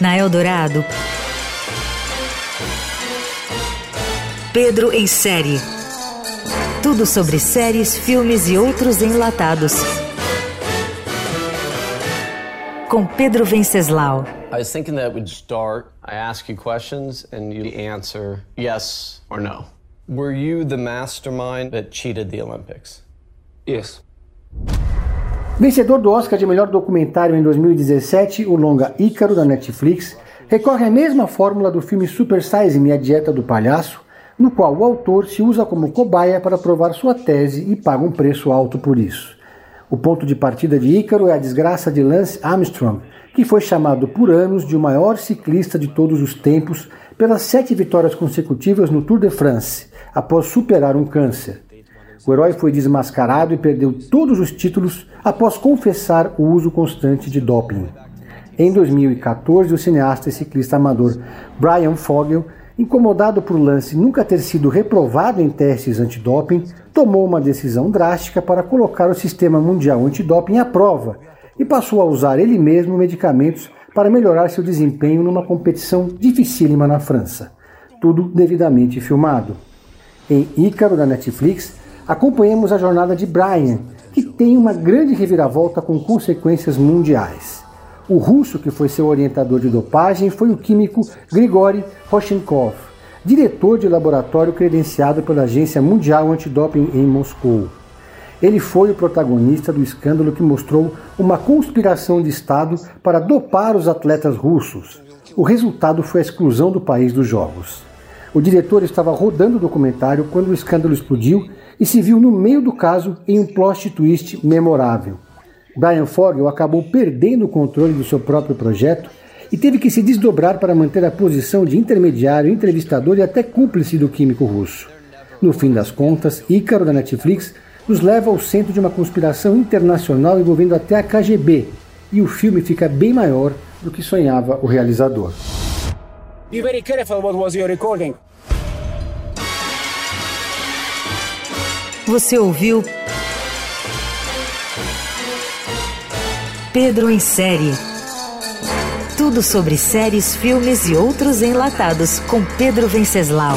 Na Eldorado, Pedro em série. Tudo sobre séries, filmes e outros enlatados. Com Pedro Venceslau. I was thinking that would start. I ask you questions and you answer yes or no. Were you the mastermind that cheated the Olympics? Yes. Vencedor do Oscar de melhor documentário em 2017, o longa Ícaro da Netflix recorre à mesma fórmula do filme Super Size Me, a Dieta do Palhaço, no qual o autor se usa como cobaia para provar sua tese e paga um preço alto por isso. O ponto de partida de Ícaro é a desgraça de Lance Armstrong, que foi chamado por anos de o maior ciclista de todos os tempos pelas sete vitórias consecutivas no Tour de France, após superar um câncer. O herói foi desmascarado e perdeu todos os títulos após confessar o uso constante de doping. Em 2014, o cineasta e ciclista amador Brian Fogel incomodado por Lance nunca ter sido reprovado em testes antidoping, tomou uma decisão drástica para colocar o sistema mundial antidoping à prova e passou a usar ele mesmo medicamentos para melhorar seu desempenho numa competição dificílima na França. Tudo devidamente filmado. Em Ícaro da Netflix, acompanhamos a jornada de Brian, que tem uma grande reviravolta com consequências mundiais. O russo que foi seu orientador de dopagem foi o químico Grigory Roshenkov, diretor de laboratório credenciado pela Agência Mundial Antidoping em Moscou. Ele foi o protagonista do escândalo que mostrou uma conspiração de Estado para dopar os atletas russos. O resultado foi a exclusão do país dos Jogos. O diretor estava rodando o documentário quando o escândalo explodiu e se viu no meio do caso em um plot twist memorável. Brian Fogel acabou perdendo o controle do seu próprio projeto e teve que se desdobrar para manter a posição de intermediário, entrevistador e até cúmplice do químico russo. No fim das contas, Ícaro da Netflix nos leva ao centro de uma conspiração internacional envolvendo até a KGB, e o filme fica bem maior do que sonhava o realizador. Be very careful what was your recording. Você ouviu Pedro em série. Tudo sobre séries, filmes e outros enlatados com Pedro Venceslau.